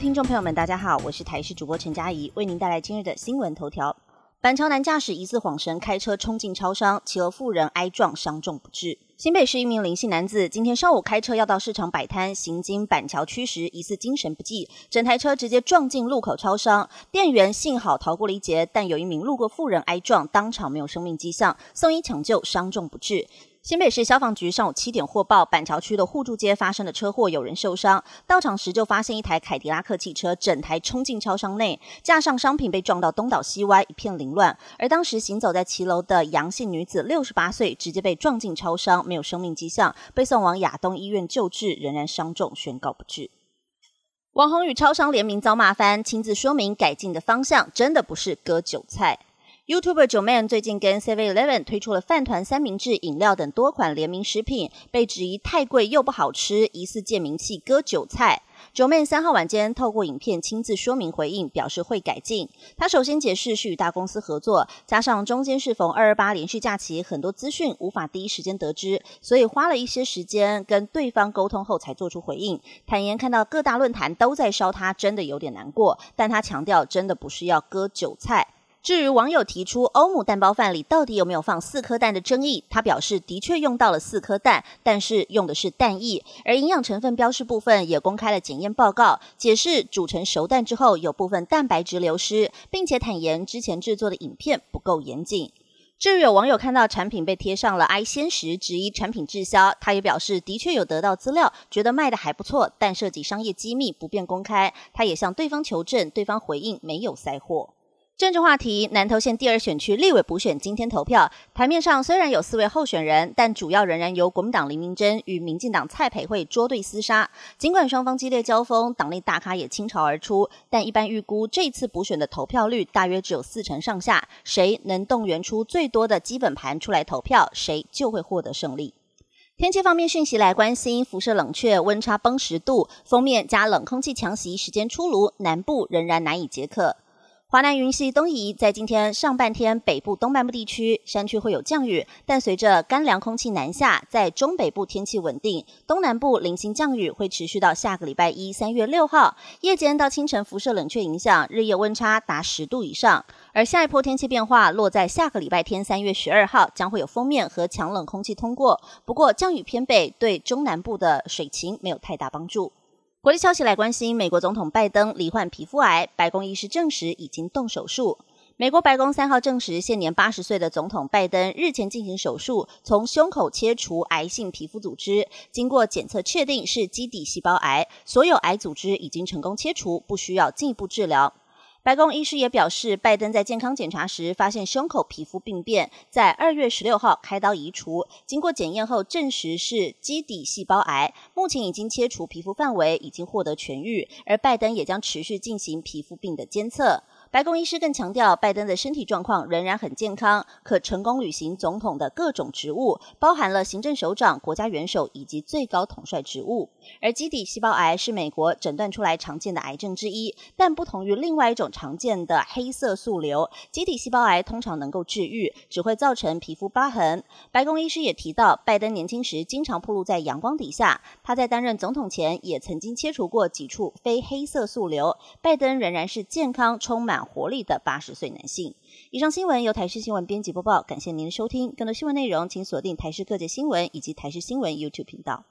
听众朋友们，大家好，我是台视主播陈佳怡，为您带来今日的新闻头条。板桥男驾驶疑似晃神开车冲进超商，其后妇人挨撞，伤重不治。新北市一名林姓男子今天上午开车要到市场摆摊，行经板桥区时疑似精神不济，整台车直接撞进路口超商，店员幸好逃过了一劫，但有一名路过妇人挨撞，当场没有生命迹象，送医抢救，伤重不治。新北市消防局上午七点获报，板桥区的互助街发生的车祸，有人受伤。到场时就发现一台凯迪拉克汽车整台冲进超商内，架上商品被撞到东倒西歪，一片凌乱。而当时行走在骑楼的杨姓女子，六十八岁，直接被撞进超商，没有生命迹象，被送往亚东医院救治，仍然伤重，宣告不治。网红与超商联名遭骂翻，亲自说明改进的方向，真的不是割韭菜。YouTuber 九 man 最近跟 Seven Eleven 推出了饭团、三明治、饮料等多款联名食品，被质疑太贵又不好吃，疑似借名气割韭菜。九妹三号晚间透过影片亲自说明回应，表示会改进。他首先解释是与大公司合作，加上中间是逢二二八连续假期，很多资讯无法第一时间得知，所以花了一些时间跟对方沟通后才做出回应。坦言看到各大论坛都在烧他，真的有点难过，但他强调真的不是要割韭菜。至于网友提出欧姆蛋包饭里到底有没有放四颗蛋的争议，他表示的确用到了四颗蛋，但是用的是蛋液，而营养成分标示部分也公开了检验报告，解释煮成熟蛋之后有部分蛋白质流失，并且坦言之前制作的影片不够严谨。至于有网友看到产品被贴上了 I 鲜食，质疑产品滞销，他也表示的确有得到资料，觉得卖的还不错，但涉及商业机密不便公开。他也向对方求证，对方回应没有塞货。政治话题，南投县第二选区立委补选今天投票。台面上虽然有四位候选人，但主要仍然由国民党林明珍与民进党蔡培慧捉对厮杀。尽管双方激烈交锋，党内大咖也倾巢而出，但一般预估这次补选的投票率大约只有四成上下。谁能动员出最多的基本盘出来投票，谁就会获得胜利。天气方面讯息来关心，辐射冷却，温差崩十度，封面加冷空气强袭时间出炉，南部仍然难以解渴。华南云系东移，在今天上半天，北部东半部地区山区会有降雨，但随着干凉空气南下，在中北部天气稳定，东南部零星降雨会持续到下个礼拜一，三月六号夜间到清晨，辐射冷却影响，日夜温差达十度以上。而下一波天气变化落在下个礼拜天，三月十二号将会有封面和强冷空气通过，不过降雨偏北，对中南部的水情没有太大帮助。国际消息来关心，美国总统拜登罹患皮肤癌，白宫医师证实已经动手术。美国白宫三号证实，现年八十岁的总统拜登日前进行手术，从胸口切除癌性皮肤组织，经过检测确定是基底细胞癌，所有癌组织已经成功切除，不需要进一步治疗。白宫医师也表示，拜登在健康检查时发现胸口皮肤病变，在二月十六号开刀移除，经过检验后证实是基底细胞癌，目前已经切除皮肤范围，已经获得痊愈，而拜登也将持续进行皮肤病的监测。白宫医师更强调，拜登的身体状况仍然很健康，可成功履行总统的各种职务，包含了行政首长、国家元首以及最高统帅职务。而基底细胞癌是美国诊断出来常见的癌症之一，但不同于另外一种常见的黑色素瘤，基底细胞癌通常能够治愈，只会造成皮肤疤痕。白宫医师也提到，拜登年轻时经常暴露在阳光底下，他在担任总统前也曾经切除过几处非黑色素瘤。拜登仍然是健康、充满活力的八十岁男性。以上新闻由台视新闻编辑播报，感谢您的收听。更多新闻内容，请锁定台视各界新闻以及台视新闻 YouTube 频道。